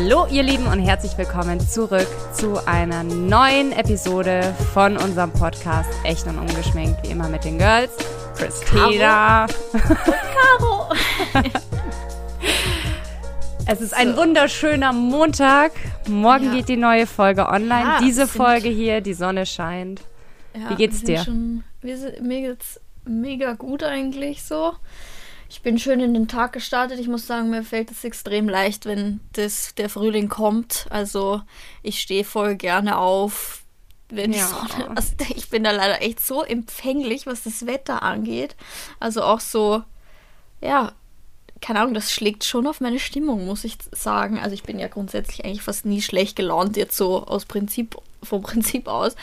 Hallo ihr Lieben und herzlich willkommen zurück zu einer neuen Episode von unserem Podcast Echt und Ungeschminkt, wie immer mit den Girls. Christina. Caro. es ist ein wunderschöner Montag. Morgen Ja. geht die neue Folge online. Ja, Diese Folge hier, die Sonne scheint. Ja, Wie geht's dir? Schon, wir sind, mir geht's mega gut eigentlich so. Ich bin schön in den Tag gestartet. Ich muss sagen, mir fällt es extrem leicht, wenn das, der Frühling kommt. Also ich stehe voll gerne auf, wenn die Ja. Sonne. Also ich bin da leider echt so empfänglich, was das Wetter angeht. Also auch so, ja, keine Ahnung, das schlägt schon auf meine Stimmung, muss ich sagen. Also ich bin ja grundsätzlich eigentlich fast nie schlecht gelaunt, jetzt so aus Prinzip, vom Prinzip aus.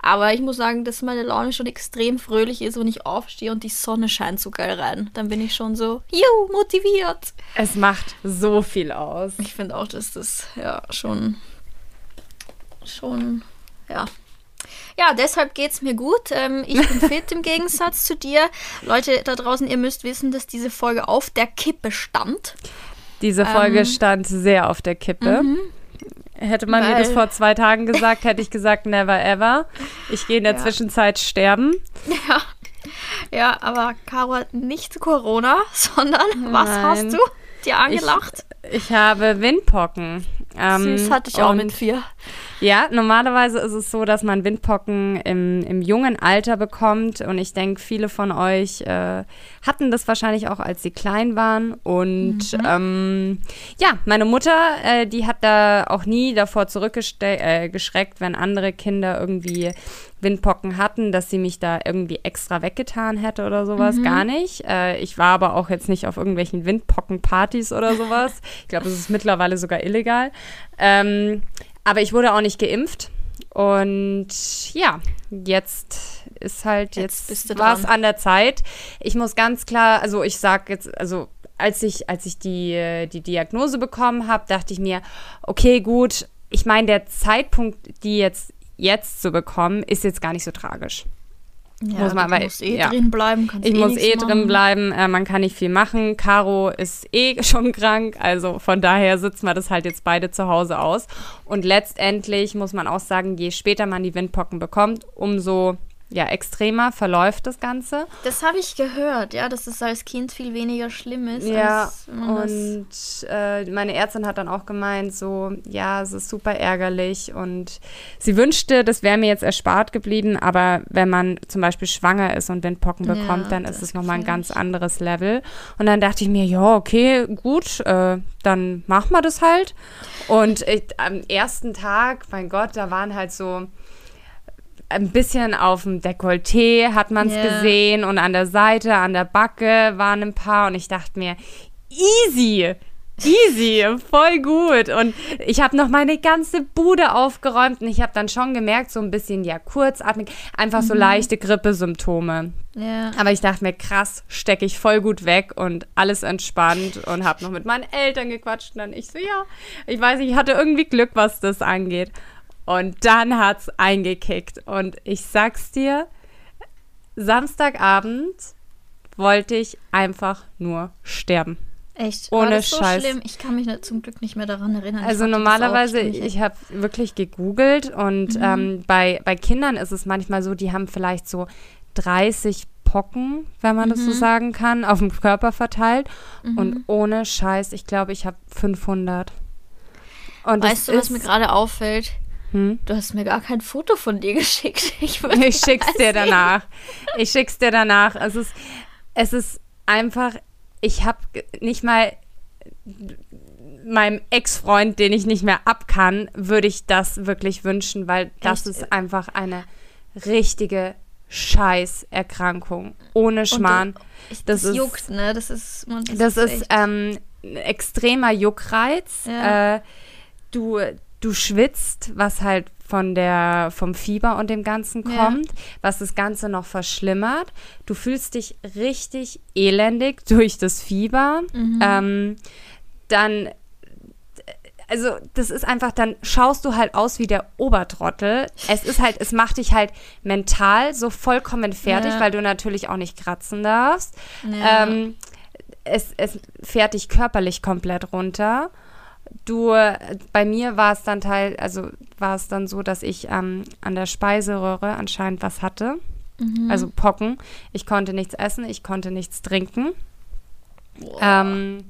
Aber ich muss sagen, dass meine Laune schon extrem fröhlich ist, wenn ich aufstehe und die Sonne scheint so geil rein. Dann bin ich schon so, juhu, motiviert. Es macht so viel aus. Ich finde auch, dass das ja schon, schon, ja. Ja, deshalb geht's mir gut. Ähm, ich bin fit im Gegensatz zu dir. Leute da draußen, ihr müsst wissen, dass diese Folge auf der Kippe stand. Diese Folge Ähm, stand sehr auf der Kippe. Hätte man mir Weil- das vor zwei Tagen gesagt, hätte ich gesagt, never ever. Ich gehe in der Ja. Zwischenzeit sterben. Ja. Ja, aber Caro hat nicht Corona, sondern was Nein. hast du dir angelacht? Ich habe Windpocken. Ähm, Süß hatte ich auch mit vier. Ja, normalerweise ist es so, dass man Windpocken im, im jungen Alter bekommt. Und ich denke, viele von euch äh, hatten das wahrscheinlich auch, als sie klein waren. Und ähm, ja, meine Mutter, äh, die hat da auch nie davor zurückgeschreckt, äh, wenn andere Kinder irgendwie Windpocken hatten, dass sie mich da irgendwie extra weggetan hätte oder sowas. Gar nicht. Äh, ich war aber auch jetzt nicht auf irgendwelchen Windpocken-Partys oder sowas. ich glaube, es ist mittlerweile sogar illegal. Ähm, aber ich wurde auch nicht geimpft. Und ja, jetzt ist halt, Jetzt jetzt, war es an der Zeit. Ich muss ganz klar, also ich sag jetzt, also als ich, als ich die, die Diagnose bekommen habe, dachte ich mir, okay, gut, ich meine, der Zeitpunkt, die jetzt, jetzt zu bekommen, ist jetzt gar nicht so tragisch. Ja, Muss man aber- musst eh ja. drin bleiben. Ich eh muss eh drin machen. bleiben, äh, man kann nicht viel machen. Caro ist eh schon krank, also von daher sitzen wir das halt jetzt beide zu Hause aus. Und letztendlich muss man auch sagen, je später man die Windpocken bekommt, umso ja, extremer verläuft das Ganze. Das habe ich gehört, ja, dass es als Kind viel weniger schlimm ist. Ja, und äh, meine Ärztin hat dann auch gemeint, so, ja, es ist super ärgerlich und sie wünschte, das wäre mir jetzt erspart geblieben, aber wenn man zum Beispiel schwanger ist und Windpocken Ja, bekommt, dann das ist es nochmal ein ganz anderes Level. Und dann dachte ich mir, ja, okay, gut, äh, dann machen wir das halt. Und ich, am ersten Tag, mein Gott, da waren halt so ein bisschen auf dem Dekolleté hat man es Ja. gesehen und an der Seite, an der Backe waren ein paar und ich dachte mir, easy, easy, voll gut. Und ich habe noch meine ganze Bude aufgeräumt und ich habe dann schon gemerkt, so ein bisschen, ja, kurzatmig, einfach so leichte Grippesymptome. ja. Aber ich dachte mir, krass, stecke ich voll gut weg und alles entspannt und habe noch mit meinen Eltern gequatscht. Und dann ich so, ja, ich weiß nicht, ich hatte irgendwie Glück, was das angeht. Und dann hat's eingekickt. Und ich sag's dir, Samstagabend wollte ich einfach nur sterben. Echt? Ohne War das so Scheiß. schlimm? Ich kann mich zum Glück nicht mehr daran erinnern. Ich Also normalerweise, ziemlich- ich habe wirklich gegoogelt und Mhm. ähm, bei, bei Kindern ist es manchmal so, die haben vielleicht so 30 Pocken, wenn man Mhm. das so sagen kann, auf dem Körper verteilt. Und ohne Scheiß, ich glaube, ich habe 500. Und Weißt du, was mir gerade auffällt? Hm? Du hast mir gar kein Foto von dir geschickt. Ich, Ich schick's dir sehen. danach. Ich schick's dir danach. Es ist, es ist einfach, ich habe nicht mal meinem Ex-Freund, den ich nicht mehr ab kann, würde ich das wirklich wünschen, weil das Echt? ist einfach eine richtige Scheißerkrankung. Ohne Schmarrn. Ich, Das das, ist- juckt, ne? Das ist. Das, Das ist echt- ähm, ein extremer Juckreiz. Ja. Äh, du, du schwitzt, was halt von der, vom Fieber und dem Ganzen Ja. kommt, was das Ganze noch verschlimmert. Du fühlst dich richtig elendig durch das Fieber. Mhm. Ähm, dann also das ist einfach, dann schaust du halt aus wie der Obertrottel. Es ist halt, es macht dich halt mental so vollkommen fertig, Ja. weil du natürlich auch nicht kratzen darfst. Ja. Ähm, es, es fährt dich körperlich komplett runter. Du, bei mir war es dann teil, also war es dann so, dass ich ähm, an der Speiseröhre anscheinend was hatte. Mhm. Also Pocken. Ich konnte nichts essen, ich konnte nichts trinken. Ähm,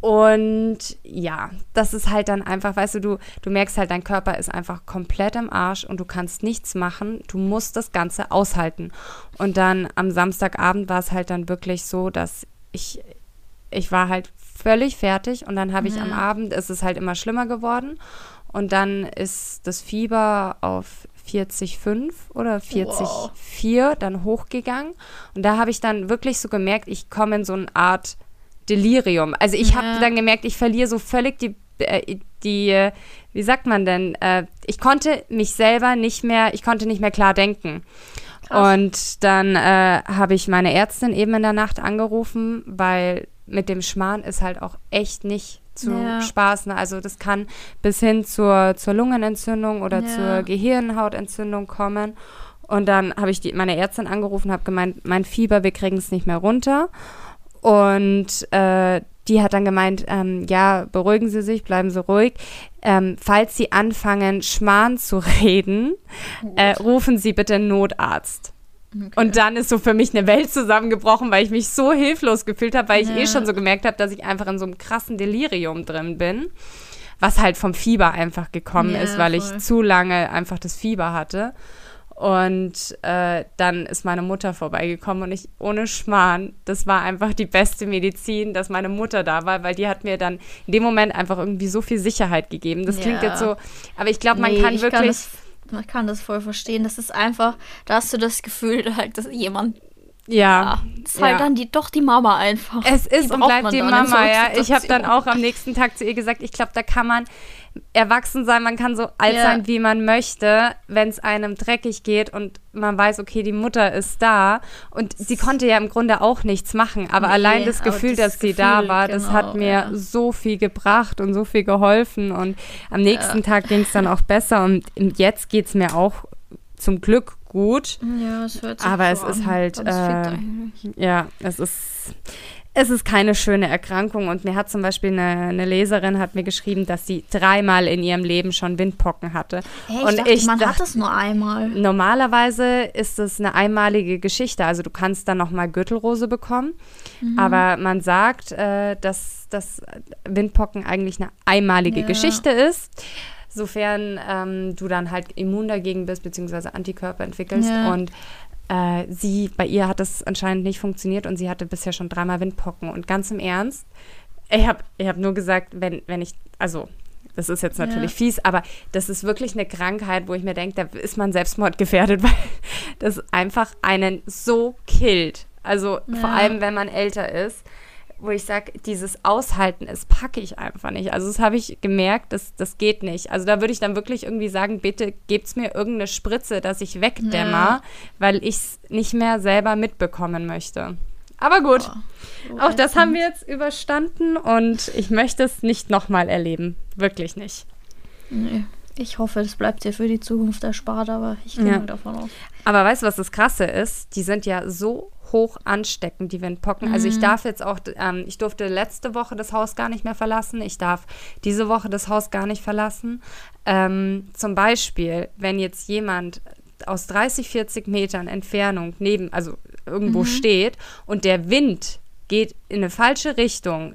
und ja, das ist halt dann einfach, weißt du, du, du merkst halt, dein Körper ist einfach komplett im Arsch und du kannst nichts machen. Du musst das Ganze aushalten. Und dann am Samstagabend war es halt dann wirklich so, dass ich, ich war halt völlig fertig und dann habe ich Ja. am Abend, ist es halt immer schlimmer geworden. Und dann ist das Fieber auf 40,5 oder 40,4 dann hochgegangen. Und da habe ich dann wirklich so gemerkt, ich komme in so eine Art Delirium. Also ich habe Ja. dann gemerkt, ich verliere so völlig die, äh, die, äh, wie sagt man denn, äh, ich konnte mich selber nicht mehr, ich konnte nicht mehr klar denken. Krass. Und dann äh, habe ich meine Ärztin eben in der Nacht angerufen, weil mit dem Schmarrn ist halt auch echt nicht zu Ja. spaßen. Also das kann bis hin zur, zur Lungenentzündung oder Ja. zur Gehirnhautentzündung kommen. Und dann habe ich die, meine Ärztin angerufen, habe gemeint, mein Fieber, wir kriegen es nicht mehr runter. Und äh, die hat dann gemeint, ähm, ja, beruhigen Sie sich, bleiben Sie ruhig. Ähm, falls Sie anfangen, Schmarrn zu reden, äh, rufen Sie bitte einen Notarzt. Okay. Und dann ist so für mich eine Welt zusammengebrochen, weil ich mich so hilflos gefühlt habe, weil ich Ja. eh schon so gemerkt habe, dass ich einfach in so einem krassen Delirium drin bin. Was halt vom Fieber einfach gekommen Ja, ist, weil voll. ich zu lange einfach das Fieber hatte. Und äh, dann ist meine Mutter vorbeigekommen und ich ohne Schmarrn, das war einfach die beste Medizin, dass meine Mutter da war, weil die hat mir dann in dem Moment einfach irgendwie so viel Sicherheit gegeben. Das klingt Ja. jetzt so, aber ich glaube, man Nee, kann ich wirklich. das, man kann das voll verstehen. Das ist einfach, da hast du das Gefühl, halt, dass jemand. ja, Ja, ist halt ja. dann die, doch die Mama einfach. Es ist Die und bleibt die Mama, ja. Ich habe dann auch am nächsten Tag zu ihr gesagt, ich glaube, da kann man erwachsen sein, man kann so alt Ja. sein, wie man möchte, wenn es einem dreckig geht und man weiß, okay, die Mutter ist da und sie konnte ja im Grunde auch nichts machen, aber Nee, allein das aber Gefühl, das dass sie da war, das genau, hat mir ja. so viel gebracht und so viel geholfen und am nächsten Tag ging es dann auch besser und jetzt geht es mir auch zum Glück gut. Ja, es hört sich Aber es ist an. halt, Ganz fit äh. Ja, es ist, es ist keine schöne Erkrankung. Und mir hat zum Beispiel eine, eine Leserin hat mir geschrieben, dass sie dreimal in ihrem Leben schon Windpocken hatte. Hey, ich und dachte, ich man dachte- hat das nur einmal. Normalerweise ist es eine einmalige Geschichte. Also du kannst dann nochmal Gürtelrose bekommen. Mhm. Aber man sagt, äh, dass, dass Windpocken eigentlich eine einmalige Ja. Geschichte ist. Sofern ähm, du dann halt immun dagegen bist, beziehungsweise Antikörper entwickelst. Ja. Und äh, sie, bei ihr hat das anscheinend nicht funktioniert und sie hatte bisher schon dreimal Windpocken. Und ganz im Ernst, ich habe ich hab nur gesagt, wenn, wenn ich, also das ist jetzt natürlich Ja. fies, aber das ist wirklich eine Krankheit, wo ich mir denke, da ist man selbstmordgefährdet, weil das einfach einen so killt. Also vor Ja. allem, wenn man älter ist, wo ich sage, dieses Aushalten, das packe ich einfach nicht. Also das habe ich gemerkt, das, das geht nicht. Also da würde ich dann wirklich irgendwie sagen, bitte gebt's mir irgendeine Spritze, dass ich wegdämmer, Ja. weil ich es nicht mehr selber mitbekommen möchte. Aber gut, So auch das haben wir jetzt überstanden und ich möchte es nicht nochmal erleben. Wirklich nicht. Nee. Ich hoffe, das bleibt dir für die Zukunft erspart, aber ich gehe Ja. davon aus. Aber weißt du, was das Krasse ist? Die sind ja so hoch ansteckend, die Windpocken. Also ich darf jetzt auch, ähm, ich durfte letzte Woche das Haus gar nicht mehr verlassen. Ich darf diese Woche das Haus gar nicht verlassen. Ähm, zum Beispiel, wenn jetzt jemand aus 30, 40 Metern Entfernung neben, also irgendwo steht und der Wind geht in eine falsche Richtung,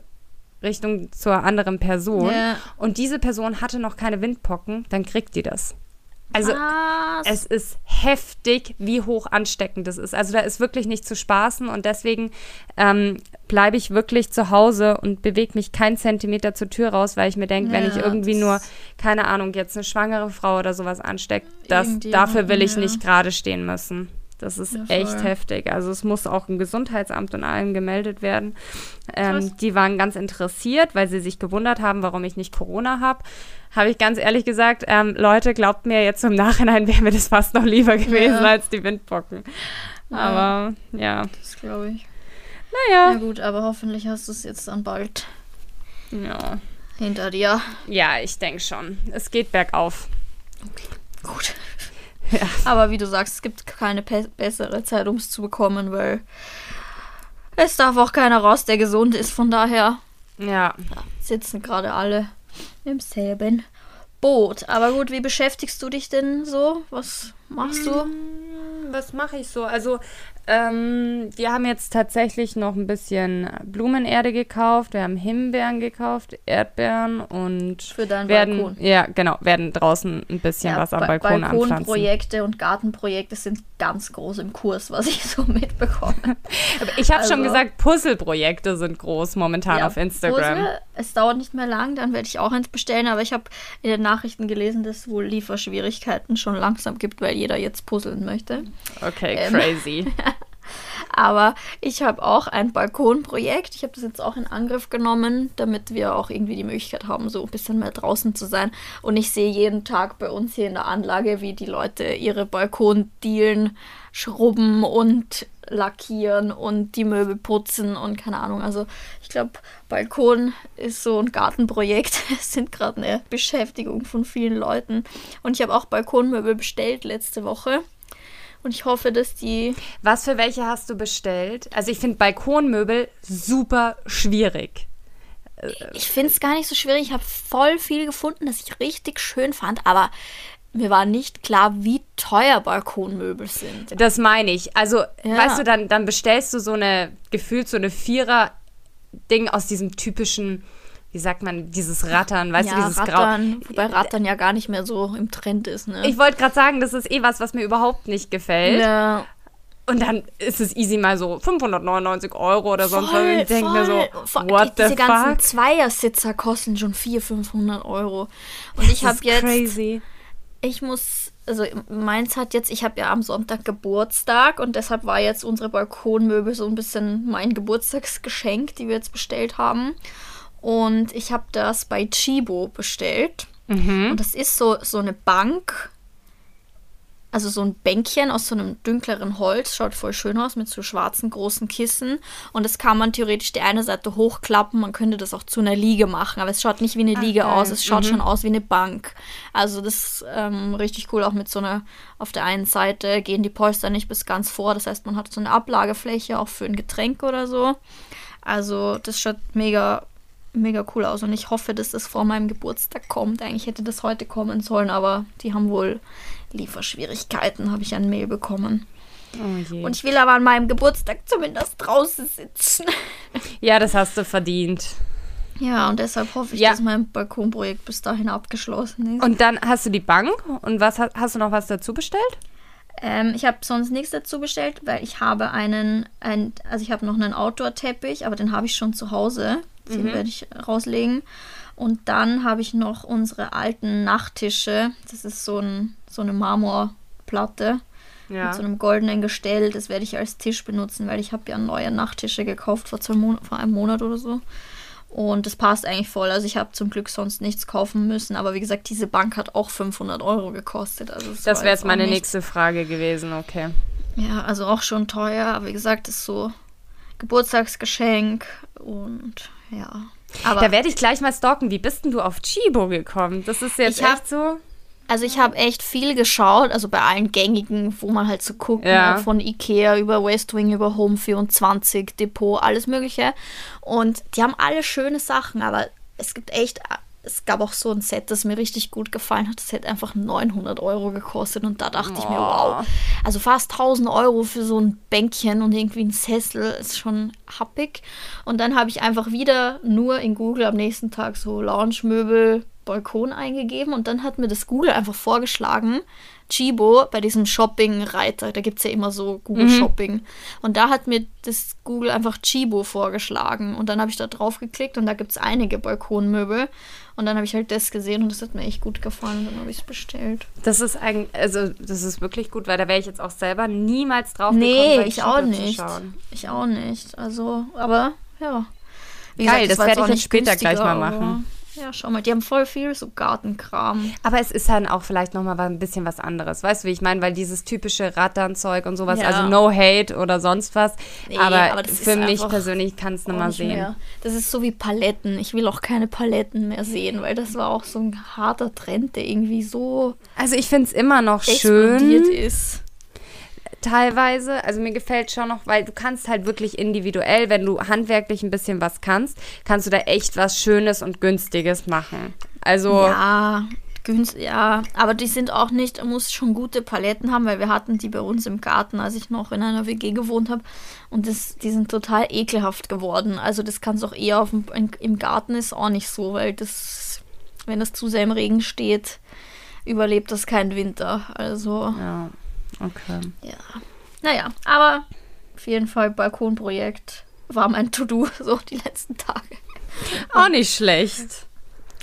Richtung zur anderen Person Ja. und diese Person hatte noch keine Windpocken, dann kriegt die das. Also Was? es ist heftig, wie hoch ansteckend das ist. Also da ist wirklich nicht zu spaßen und deswegen ähm, bleibe ich wirklich zu Hause und bewege mich keinen Zentimeter zur Tür raus, weil ich mir denke, wenn ich Ja, irgendwie nur, keine Ahnung, jetzt eine schwangere Frau oder sowas ansteckt, das, Irgendjemanden, dafür will ich ja. nicht gerade stehen müssen. Das ist Ja, echt heftig. Also es muss auch im Gesundheitsamt und allem gemeldet werden. Ähm, die waren ganz interessiert, weil sie sich gewundert haben, warum ich nicht Corona habe. Habe ich ganz ehrlich gesagt, ähm, Leute, glaubt mir, jetzt im Nachhinein wäre mir das fast noch lieber gewesen Ja. als die Windpocken. Aber ja, das glaube ich. naja. Na gut, aber hoffentlich hast du es jetzt dann bald Ja, hinter dir. ja ich denke schon. Es geht bergauf. Gut. Ja. Aber wie du sagst, es gibt keine pe- bessere Zeit, um es zu bekommen, weil es darf auch keiner raus, der gesund ist. Von daher Ja, sitzen gerade alle im selben Boot. Aber gut, wie beschäftigst du dich denn so? Was machst du? Hm, Was mache ich so? Also, ähm, wir haben jetzt tatsächlich noch ein bisschen Blumenerde gekauft. Wir haben Himbeeren gekauft, Erdbeeren und Für deinen werden, Balkon. ja, genau, werden draußen ein bisschen was am Ba- Balkon anpflanzen. Balkonprojekte und Gartenprojekte sind ganz groß im Kurs, was ich so mitbekomme. Aber Ich habe schon Also- gesagt, Puzzleprojekte sind groß momentan Ja, auf Instagram. Puzzle, es dauert nicht mehr lang, dann werde ich auch eins bestellen, aber ich habe in den Nachrichten gelesen, dass es wohl Lieferschwierigkeiten schon langsam gibt, weil jeder jetzt puzzeln möchte. Okay, Ähm. crazy. Aber ich habe auch ein Balkonprojekt. Ich habe das jetzt auch in Angriff genommen, damit wir auch irgendwie die Möglichkeit haben, so ein bisschen mehr draußen zu sein. Und ich sehe jeden Tag bei uns hier in der Anlage, wie die Leute ihre Balkondielen schrubben und lackieren und die Möbel putzen und keine Ahnung. Also ich glaube, Balkon ist so ein Gartenprojekt. Es sind gerade eine Beschäftigung von vielen Leuten. Und ich habe auch Balkonmöbel bestellt letzte Woche. Und ich hoffe, dass die Was für welche hast du bestellt? Also ich finde Balkonmöbel super schwierig. Ich finde es gar nicht so schwierig. Ich habe voll viel gefunden, das ich richtig schön fand, aber mir war nicht klar, wie teuer Balkonmöbel sind. Das meine ich. Also, Ja. weißt du, dann, dann bestellst du so eine, gefühlt so eine Vierer-Ding aus diesem typischen, wie sagt man, dieses Rattern, weißt ja, du, dieses Rattern, wobei Rattern ja gar nicht mehr so im Trend ist, ne? Grau. Ich wollte gerade sagen, das ist eh was, was mir überhaupt nicht gefällt. ja, Und dann ist es easy mal so 599 Euro oder sonst was. Ich denke mir so, what die, the Diese ganzen fuck? Zweiersitzer kosten schon 400, 500 Euro. Und ich Das habe ist jetzt crazy. ich muss, also meins hat jetzt, ich habe ja am Sonntag Geburtstag und deshalb war jetzt unsere Balkonmöbel so ein bisschen mein Geburtstagsgeschenk, die wir jetzt bestellt haben. Und ich habe das bei Chibo bestellt. Mhm. Und das ist so, so eine Bank, also so ein Bänkchen aus so einem dünkleren Holz, schaut voll schön aus mit so schwarzen großen Kissen. Und das kann man theoretisch die eine Seite hochklappen, man könnte das auch zu einer Liege machen, aber es schaut nicht wie eine Liege geil. aus, es schaut schon aus wie eine Bank. Also das ist ähm, richtig cool, auch mit so einer, auf der einen Seite gehen die Polster nicht bis ganz vor, das heißt man hat so eine Ablagefläche auch für ein Getränk oder so. Also das schaut mega mega cool aus und ich hoffe, dass das vor meinem Geburtstag kommt. Eigentlich hätte das heute kommen sollen, aber die haben wohl Lieferschwierigkeiten, habe ich ein Mail bekommen. Oh. Und ich will aber an meinem Geburtstag zumindest draußen sitzen. ja, das hast du verdient. Ja, und deshalb hoffe ich, Ja. dass mein Balkonprojekt bis dahin abgeschlossen ist. Und dann hast du die Bank und was hast, hast du noch was dazu bestellt? Ähm, ich habe sonst nichts dazu bestellt, weil ich habe einen, ein, also ich habe noch einen Outdoor-Teppich, aber den habe ich schon zu Hause. Den werde ich rauslegen. Und dann habe ich noch unsere alten Nachttische. Das ist so, ein, so eine Marmorplatte Ja. mit so einem goldenen Gestell. Das werde ich als Tisch benutzen, weil ich habe ja neue Nachttische gekauft vor, zwei Mon vor einem Monat oder so. Und das passt eigentlich voll. Also ich habe zum Glück sonst nichts kaufen müssen. Aber wie gesagt, diese Bank hat auch 500 Euro gekostet. Also das war wäre jetzt meine nicht- nächste Frage gewesen, okay. ja, also auch schon teuer, aber wie gesagt, ist so Geburtstagsgeschenk und ja. Aber Da werde ich gleich mal stalken. Wie bist denn du auf Chibo gekommen? Das ist jetzt Ich hab- echt so. also ich habe echt viel geschaut, also bei allen gängigen, wo man halt so guckt, Ja. ne, von Ikea über Westwing, über Home 24, Depot, alles mögliche. Und die haben alle schöne Sachen, aber es gibt echt, es gab auch so ein Set, das mir richtig gut gefallen hat. Das hätte einfach 900 Euro gekostet und da dachte ich mir, wow. Also fast 1000 Euro für so ein Bänkchen und irgendwie ein Sessel ist schon happig. Und dann habe ich einfach wieder nur in Google am nächsten Tag so Lounge-Möbel, Balkon eingegeben und dann hat mir das Google einfach vorgeschlagen, Chibo bei diesem Shopping-Reiter, da gibt es ja immer so Google Shopping. Und da hat mir das Google einfach Chibo vorgeschlagen. Und dann habe ich da drauf geklickt und da gibt es einige Balkonmöbel. Und dann habe ich halt das gesehen und das hat mir echt gut gefallen und dann habe ich es bestellt. Das ist eigentlich, also das ist wirklich gut, weil da wäre ich jetzt auch selber niemals drauf Nee, gekommen, bei ich auch nicht. Ich auch nicht. Also, aber ja. Wie Geil, das war werde ich jetzt später gleich mal machen. Ja, schau mal, die haben voll viel so Gartenkram. Aber es ist dann auch vielleicht nochmal ein bisschen was anderes. Weißt du, wie ich meine? Weil dieses typische Ratternzeug und sowas, Ja. also no hate oder sonst was. Nee, aber, aber für mich persönlich kann es nochmal sehen. mehr. Das ist so wie Paletten. Ich will auch keine Paletten mehr sehen, weil das war auch so ein harter Trend, der irgendwie so Also ich finde es immer noch schön. ist. Teilweise. Also mir gefällt schon noch, weil du kannst halt wirklich individuell, wenn du handwerklich ein bisschen was kannst, kannst du da echt was Schönes und Günstiges machen. Also Ja, günstig, ja. Aber die sind auch nicht, muss schon gute Paletten haben, weil wir hatten die bei uns im Garten, als ich noch in einer WG gewohnt habe. Und das, die sind total ekelhaft geworden. Also das kannst auch eher auf dem, im Garten ist auch nicht so, weil das, wenn das zu sehr im Regen steht, überlebt das keinen Winter. Also, ja, okay. ja. Naja, aber auf jeden Fall Balkonprojekt war mein To-Do so die letzten Tage. Auch nicht schlecht.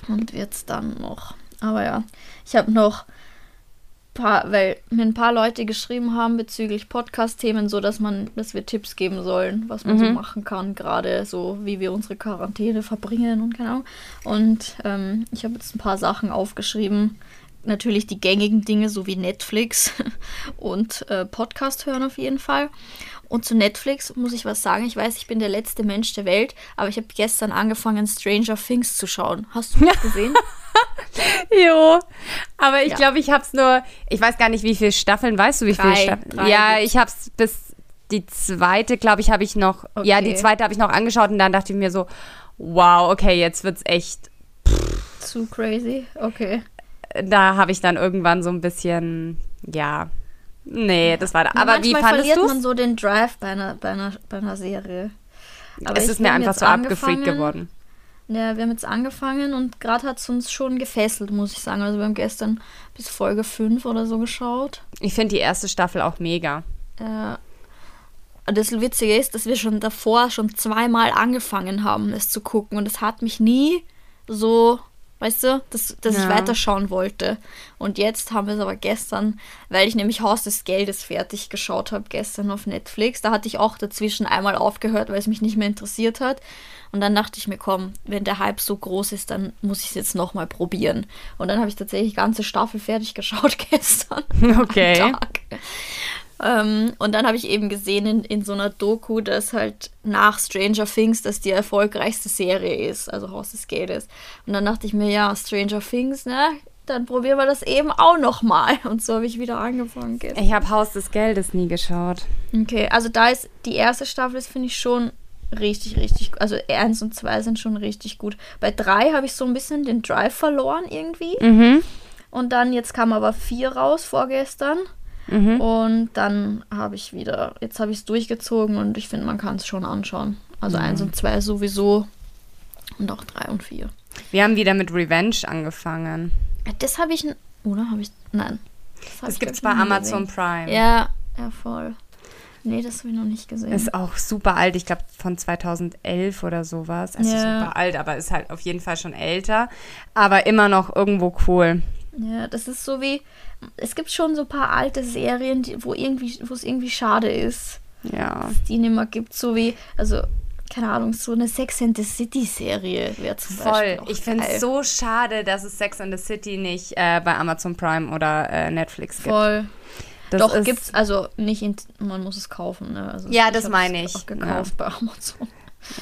Und wird's dann noch. Aber ja, ich habe noch paar, weil mir ein paar Leute geschrieben haben bezüglich Podcast-Themen, so dass man, dass wir Tipps geben sollen, was man so Mhm. machen kann, gerade so wie wir unsere Quarantäne verbringen und keine Ahnung. Und ähm, ich habe jetzt ein paar Sachen aufgeschrieben. Natürlich die gängigen Dinge, so wie Netflix und äh, Podcast hören auf jeden Fall. Und zu Netflix muss ich was sagen. Ich weiß, ich bin der letzte Mensch der Welt, aber ich habe gestern angefangen, Stranger Things zu schauen. Hast du das gesehen? Jo, aber ich Ja. glaube, ich habe es nur, ich weiß gar nicht, wie viele Staffeln, weißt du, wie viele Drei. Staffeln? Drei Ja, ich habe es bis die zweite, glaube ich, habe ich noch, ja, Okay. die zweite habe ich noch angeschaut und dann dachte ich mir so, wow, okay, jetzt wird's echt, Zu crazy? Okay. Da habe ich dann irgendwann so ein bisschen, ja, nee, das war da. Aber wie Manchmal fandest verliert du man so den Drive bei einer, bei einer, bei einer Serie. Aber Es ist mir einfach so abgefreakt geworden. Ja, wir haben jetzt angefangen und gerade hat es uns schon gefesselt, muss ich sagen. Also wir haben gestern bis Folge 5 oder so geschaut. Ich finde die erste Staffel auch mega. Äh, das Witzige ist, dass wir schon davor schon zweimal angefangen haben, es zu gucken. Und es hat mich nie so, weißt du, dass, dass ich Ja. weiterschauen wollte. Und jetzt haben wir es aber gestern, weil ich nämlich Haus des Geldes fertig geschaut habe, gestern auf Netflix. Da hatte ich auch dazwischen einmal aufgehört, weil es mich nicht mehr interessiert hat. Und dann dachte ich mir, komm, wenn der Hype so groß ist, dann muss ich es jetzt nochmal probieren. Und dann habe ich tatsächlich die ganze Staffel fertig geschaut gestern. Okay. Am Tag. Ähm, und dann habe ich eben gesehen in, in so einer Doku, dass halt nach Stranger Things das die erfolgreichste Serie ist, also Haus des Geldes. Und dann dachte ich mir, ja, Stranger Things, ne? Dann probieren wir das eben auch nochmal. Und so habe ich wieder angefangen. gestern. Ich habe Haus des Geldes nie geschaut. Okay, also da ist die erste Staffel, das finde ich schon richtig, richtig, also eins und zwei sind schon richtig gut. Bei drei habe ich so ein bisschen den Drive verloren irgendwie. Mhm. Und dann, jetzt kam aber vier raus vorgestern. Mhm. Und dann habe ich wieder, jetzt habe ich es durchgezogen und ich finde, man kann es schon anschauen. Also Mhm. eins und zwei sowieso. Und auch drei und vier. Wir haben wieder mit Revenge angefangen. Äh, Das habe ich, oder habe ich, nein. Das ich, gibt's glaub bei Amazon gesehen. Prime. Ja, ja, voll. Nee, das habe ich noch nicht gesehen. Ist auch super alt, ich glaube von 2011 oder sowas. Also Ja. super alt, aber ist halt auf jeden Fall schon älter. Aber immer noch irgendwo cool. Ja, das ist so wie, es gibt schon so ein paar alte Serien, die, wo irgendwie, wo es irgendwie schade ist, Ja. dass die nicht mehr gibt, so wie, also, keine Ahnung, so eine Sex and the City Serie wäre zum Voll. Beispiel auch Ich finde es so schade, dass es Sex and the City nicht äh, bei Amazon Prime oder äh, Netflix gibt. Voll. Das Doch, gibt's, also nicht, in, man muss es kaufen, ne? Also Ja, das meine ich. Auch gekauft bei Amazon.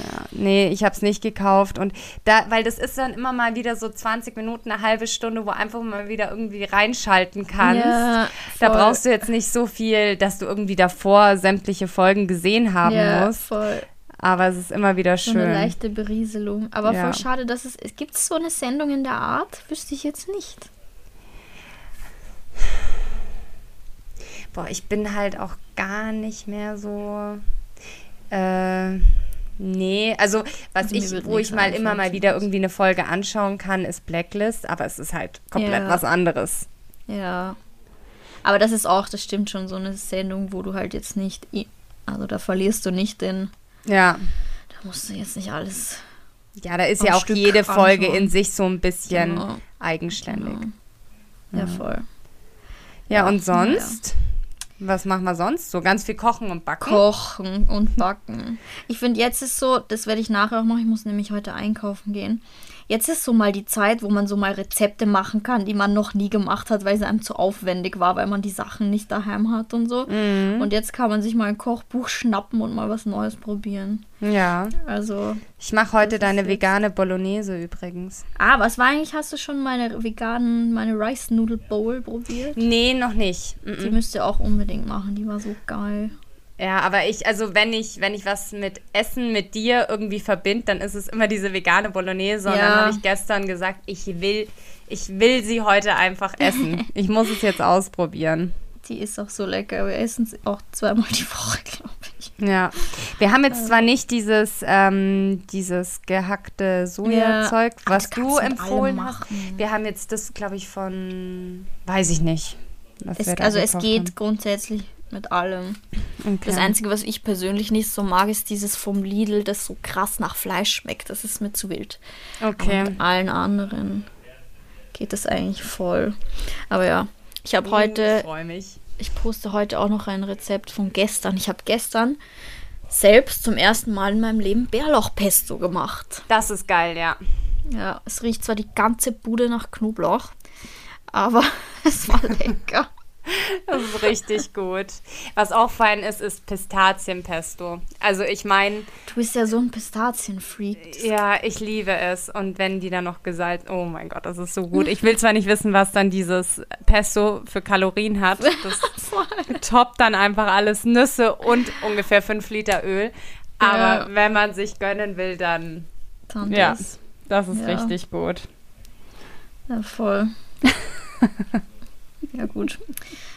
Ja, nee, ich habe es nicht gekauft und da, weil das ist dann immer mal wieder so 20 Minuten, eine halbe Stunde, wo einfach mal wieder irgendwie reinschalten kannst. Ja, da brauchst du jetzt nicht so viel, dass du irgendwie davor sämtliche Folgen gesehen haben ja, musst. voll. Aber es ist immer wieder So schön. eine leichte Berieselung. Aber Ja. voll schade, dass es. Gibt es so eine Sendung in der Art? Wüsste ich jetzt nicht. Boah, ich bin halt auch gar nicht mehr so. Äh, nee, also was Also ich, wo ich mal immer einfallen, mal wieder irgendwie eine Folge anschauen kann, ist Blacklist, aber es ist halt komplett Ja. was anderes. Ja. Aber das ist auch, das stimmt schon, so eine Sendung, wo du halt jetzt nicht. Also da verlierst du nicht den. Ja. Da musst du jetzt nicht alles. Ja, da ist ja auch Stück jede Folge anschauen. in sich so ein bisschen Genau. eigenständig. Genau. Ja, voll. Ja, und Ja, naja. sonst? Was machen wir sonst? So ganz viel kochen und backen? Kochen und backen. Ich finde, jetzt ist so, das werde ich nachher auch machen, ich muss nämlich heute einkaufen gehen. Jetzt ist so mal die Zeit, wo man so mal Rezepte machen kann, die man noch nie gemacht hat, weil es einem zu aufwendig war, weil man die Sachen nicht daheim hat und so. Mhm. Und jetzt kann man sich mal ein Kochbuch schnappen und mal was Neues probieren. Ja. Also, Ich mache heute deine vegane Bolognese übrigens. ah, was war eigentlich, hast du schon meine veganen, meine Rice Noodle Bowl probiert? Nee, noch nicht. Die Mhm. müsst ihr auch unbedingt machen, die war so geil. Ja, aber ich, also wenn ich, wenn ich was mit Essen mit dir irgendwie verbinde, dann ist es immer diese vegane Bolognese. Und Ja. dann habe ich gestern gesagt, ich will, ich will sie heute einfach essen. ich muss es jetzt ausprobieren. Die ist auch so lecker. Wir essen sie auch zweimal die Woche, glaube ich. Ja. Wir haben jetzt zwar nicht dieses, ähm, dieses gehackte Sojazeug, Ja, was du empfohlen hast. Wir haben jetzt das, glaube ich, von, weiß ich nicht. Es, also es geht grundsätzlich mit allem. Okay. Das Einzige, was ich persönlich nicht so mag, ist dieses vom Lidl, das so krass nach Fleisch schmeckt. Das ist mir zu wild. Okay. Und allen anderen geht es eigentlich voll. Aber ja, ich habe heute, Ich freue mich. ich poste heute auch noch ein Rezept von gestern. Ich habe gestern selbst zum ersten Mal in meinem Leben Bärlauchpesto gemacht. Das ist geil, ja. Ja, es riecht zwar die ganze Bude nach Knoblauch, aber es war lecker. Das ist richtig gut. Was auch fein ist, ist Pistazienpesto. Also ich meine, Du bist ja so ein Pistazienfreak. ja, ich liebe es. Und wenn die dann noch gesalzt, oh mein Gott, das ist so gut. Ich will zwar nicht wissen, was dann dieses Pesto für Kalorien hat. Das toppt dann einfach alles Nüsse und ungefähr 5 Liter Öl. Aber Ja. wenn man sich gönnen will, dann, Dann Ja. das. ist Ja. richtig gut. Ja, voll. ja, gut.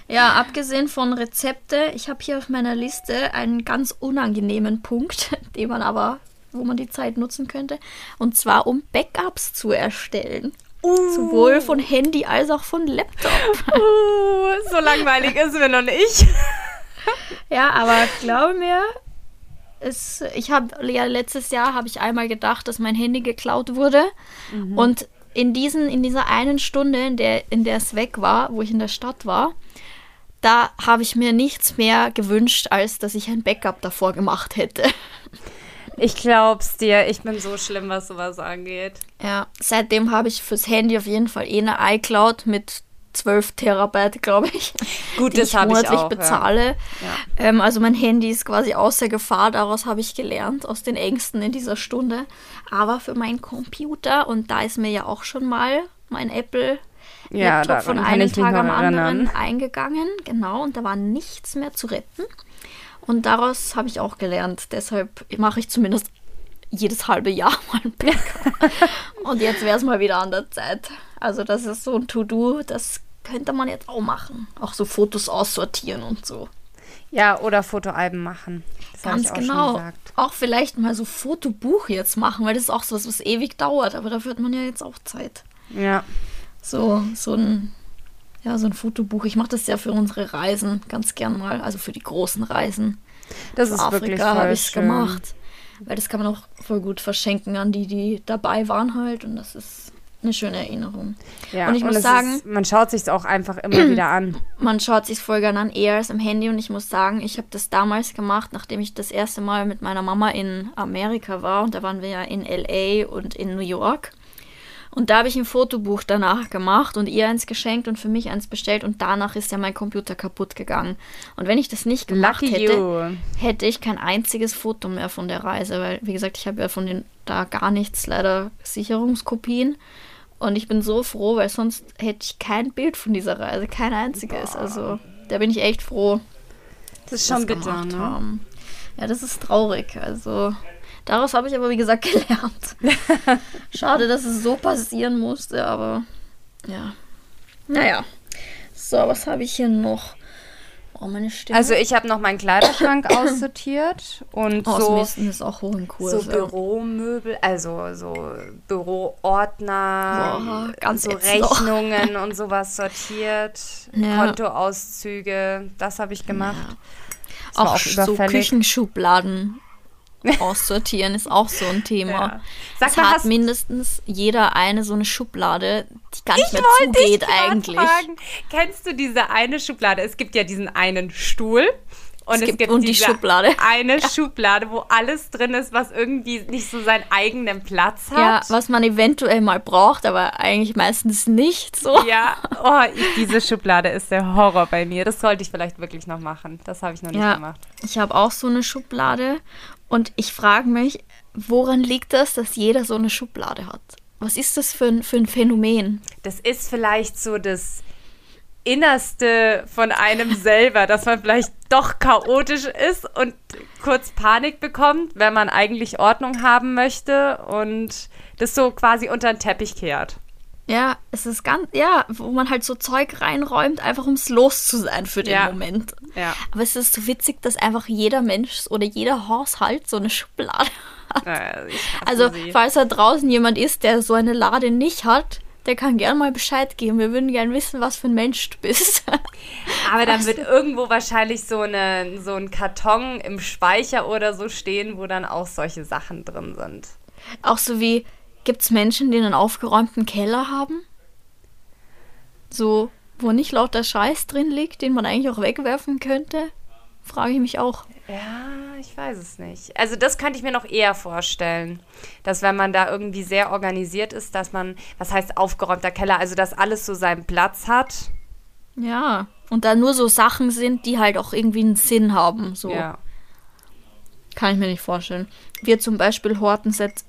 Ja, abgesehen von Rezepte, ich habe hier auf meiner Liste einen ganz unangenehmen Punkt, den man aber, wo man die Zeit nutzen könnte. Und zwar, um Backups zu erstellen. Sowohl von Handy als auch von Laptop. Uh, so langweilig ist mir noch nicht. Ja, aber glaube mir, es, ich habe ja letztes Jahr habe ich einmal gedacht, dass mein Handy geklaut wurde und in diesen in dieser einen Stunde, in der in der es weg war, wo ich in der Stadt war, da habe ich mir nichts mehr gewünscht, als dass ich ein Backup davor gemacht hätte. Ich glaub's dir, ich bin so schlimm, was sowas angeht. Ja, seitdem habe ich fürs Handy auf jeden Fall eh eine iCloud mit 12 Terabyte, glaube ich. Gut, die das ich habe ich monatlich auch. Ja. bezahle. Ja. Ähm, also mein Handy ist quasi außer Gefahr, daraus habe ich gelernt, aus den Ängsten in dieser Stunde. Aber für meinen Computer, und da ist mir ja auch schon mal mein Apple Ja, Laptop von einem Tag am anderen erinnern. eingegangen. Genau, und da war nichts mehr zu retten. Und daraus habe ich auch gelernt. Deshalb mache ich zumindest jedes halbe Jahr mal ein Backup. und jetzt wäre es mal wieder an der Zeit. Also das ist so ein To-Do, das könnte man jetzt auch machen. Auch so Fotos aussortieren und so. Ja, oder Fotoalben machen. Das Ganz auch genau. Auch vielleicht mal so Fotobuch jetzt machen, weil das ist auch so was, was ewig dauert. Aber dafür hat man ja jetzt auch Zeit. Ja. So, so ein, ja, so ein Fotobuch. Ich mache das ja für unsere Reisen ganz gern mal, also für die großen Reisen. Das Für ist wirklich Afrika voll habe ich es gemacht. Weil das kann man auch voll gut verschenken an die, die dabei waren halt. Und das ist eine schöne Erinnerung. Ja, Und ich muss es sagen- ist, man schaut sich auch einfach immer wieder an. Man schaut sich voll gern an, eher als am Handy. Und ich muss sagen, ich habe das damals gemacht, nachdem ich das erste Mal mit meiner Mama in Amerika war. Und da waren wir ja in LA und in New York. Und da habe ich ein Fotobuch danach gemacht und ihr eins geschenkt und für mich eins bestellt. Und danach ist ja mein Computer kaputt gegangen. Und wenn ich das nicht gemacht Lucky hätte, you. hätte ich kein einziges Foto mehr von der Reise, weil, wie gesagt, ich habe ja von den da gar nichts, leider Sicherungskopien. Und ich bin so froh, weil sonst hätte ich kein Bild von dieser Reise, kein einziges. Also da bin ich echt froh, Das ist dass schon bitter, gemacht ne? haben. Ja, das ist traurig. Also daraus habe ich aber, wie gesagt, gelernt. Schade, dass es so passieren musste, aber ja. Naja. So, was habe ich hier noch? Oh, meine Stimme. Also ich habe noch meinen Kleiderschrank aussortiert und so, Ausmisten ist auch hoch im Kurs. so ja. Büromöbel, also so Büroordner, Boah, ganz so. Rechnungen und sowas sortiert, Ja. Kontoauszüge, das habe ich gemacht. War auch, auch so. Küchenschubladen aussortieren ist auch so ein Thema. Ja. Sag Es mal, hat mindestens jeder eine so eine Schublade, die gar nicht mehr zugeht eigentlich. Fragen. Kennst du diese eine Schublade? Es gibt ja diesen einen Stuhl Und es, es gibt gibt und die Schublade. Eine Schublade, wo alles drin ist, was irgendwie nicht so seinen eigenen Platz Ja, hat. was man eventuell mal braucht, aber eigentlich meistens nicht so. Ja, oh, ich, diese Schublade ist der Horror bei mir. Das sollte ich vielleicht wirklich noch machen. Das habe ich noch nicht Ja, gemacht. ich habe auch so eine Schublade und ich frage mich, woran liegt das, dass jeder so eine Schublade hat? Was ist das für ein, für ein Phänomen? Das ist vielleicht so das Innerste von einem selber, dass man vielleicht doch chaotisch ist und kurz Panik bekommt, wenn man eigentlich Ordnung haben möchte und das so quasi unter den Teppich kehrt. Ja, es ist ganz, ja, wo man halt so Zeug reinräumt, einfach um es los zu sein für den Ja. Moment. Ja. Aber es ist so witzig, dass einfach jeder Mensch oder jeder Haushalt so eine Schublade hat. Hasse Also, sie. falls da draußen jemand ist, der so eine Lade nicht hat, der kann gern mal Bescheid geben. Wir würden gern wissen, was für ein Mensch du bist. Aber dann wird irgendwo wahrscheinlich so, eine, so ein Karton im Speicher oder so stehen, wo dann auch solche Sachen drin sind. Auch so wie, gibt es Menschen, die einen aufgeräumten Keller haben? So, wo nicht lauter Scheiß drin liegt, den man eigentlich auch wegwerfen könnte? Frage ich mich auch. Ja, ich weiß es nicht. Also das könnte ich mir noch eher vorstellen, dass wenn man da irgendwie sehr organisiert ist, dass man, was heißt aufgeräumter Keller, also dass alles so seinen Platz hat. Ja. Und da nur so Sachen sind, die halt auch irgendwie einen Sinn haben. So. Ja. Kann ich mir nicht vorstellen. Wir zum Beispiel horten seit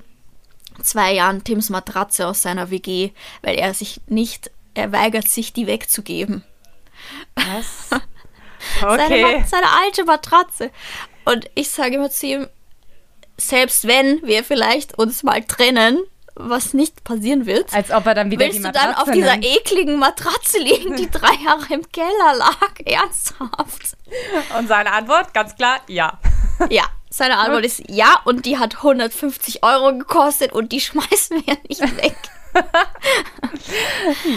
zwei Jahren Tims Matratze aus seiner WG, weil er sich nicht, er weigert sich, die wegzugeben. Was? Seine, Okay. Ma- seine alte Matratze. Und ich sage immer zu ihm, selbst wenn wir vielleicht uns mal trennen, was nicht passieren wird, Als ob er dann wieder willst du dann auf dieser nimmt. ekligen Matratze liegen, die drei Jahre im Keller lag? Ernsthaft? Und seine Antwort, ganz klar, ja. Ja, seine Antwort ist ja und die hat 150 Euro gekostet und die schmeißen wir nicht weg.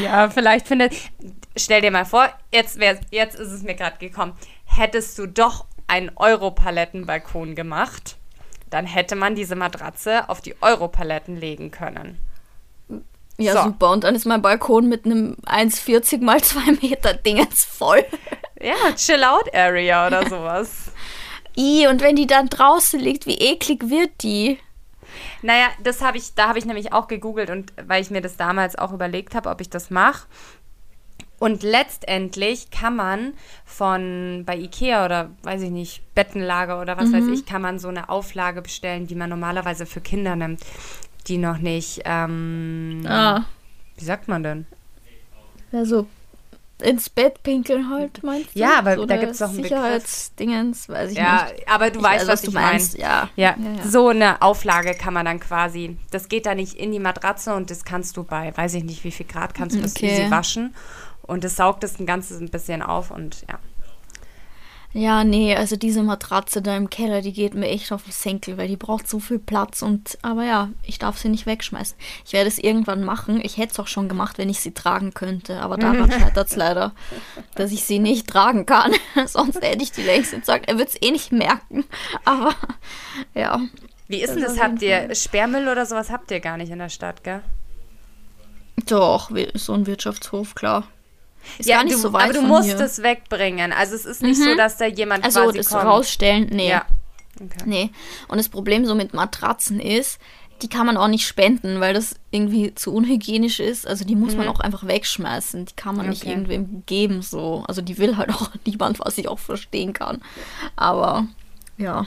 Ja, vielleicht findet. Stell dir mal vor, jetzt, wär, jetzt ist es mir gerade gekommen. Hättest du doch einen Europalettenbalkon gemacht, dann hätte man diese Matratze auf die Europaletten legen können. Ja, So. super. Und dann ist mein Balkon mit einem 1,40 mal 2 Meter Dingens voll. Ja, Chill-Out-Area oder sowas. I, und wenn die dann draußen liegt, wie eklig wird die? Naja, das habe ich, da habe ich nämlich auch gegoogelt und weil ich mir das damals auch überlegt habe, ob ich das mache. Und letztendlich kann man von bei Ikea oder weiß ich nicht, Bettenlager oder was weiß ich, kann man so eine Auflage bestellen, die man normalerweise für Kinder nimmt, die noch nicht, ähm, Ah, wie sagt man denn? ja, so ins Bett pinkeln halt, meinst du? Ja, aber so da gibt's doch einen Begriff. Sicherheitsdingens, weiß ich Ja, nicht. aber du Ich weißt, weiß, was, was du ich meine. meinst, ja. Ja, Ja, ja. so eine Auflage kann man dann quasi, das geht da nicht in die Matratze und das kannst du bei, weiß ich nicht, wie viel Grad kannst du das Okay. easy waschen und das saugt das ein ganzes ein bisschen auf und ja. Ja, nee, also diese Matratze da im Keller, die geht mir echt auf den Senkel, weil die braucht so viel Platz und, aber ja, ich darf sie nicht wegschmeißen. Ich werde es irgendwann machen. Ich hätte es auch schon gemacht, wenn ich sie tragen könnte, aber daran scheitert es leider, dass ich sie nicht tragen kann. Sonst hätte ich die längst gesagt, er wird es eh nicht merken. Aber ja, Wie ist denn das? Habt ihr Sperrmüll oder sowas habt ihr gar nicht in der Stadt, gell? doch, so ein Wirtschaftshof, klar. Ist ja, gar nicht du, so weit aber du musst hier. es wegbringen. Also es ist nicht so, dass da jemand Also quasi das kommt. rausstellen, nee. Ja. Okay. Nee. Und das Problem so mit Matratzen ist, die kann man auch nicht spenden, weil das irgendwie zu unhygienisch ist. Also die muss man auch einfach wegschmeißen. Die kann man nicht Mhm. Okay. irgendwem geben so. Also die will halt auch niemand, was ich auch verstehen kann. Aber ja.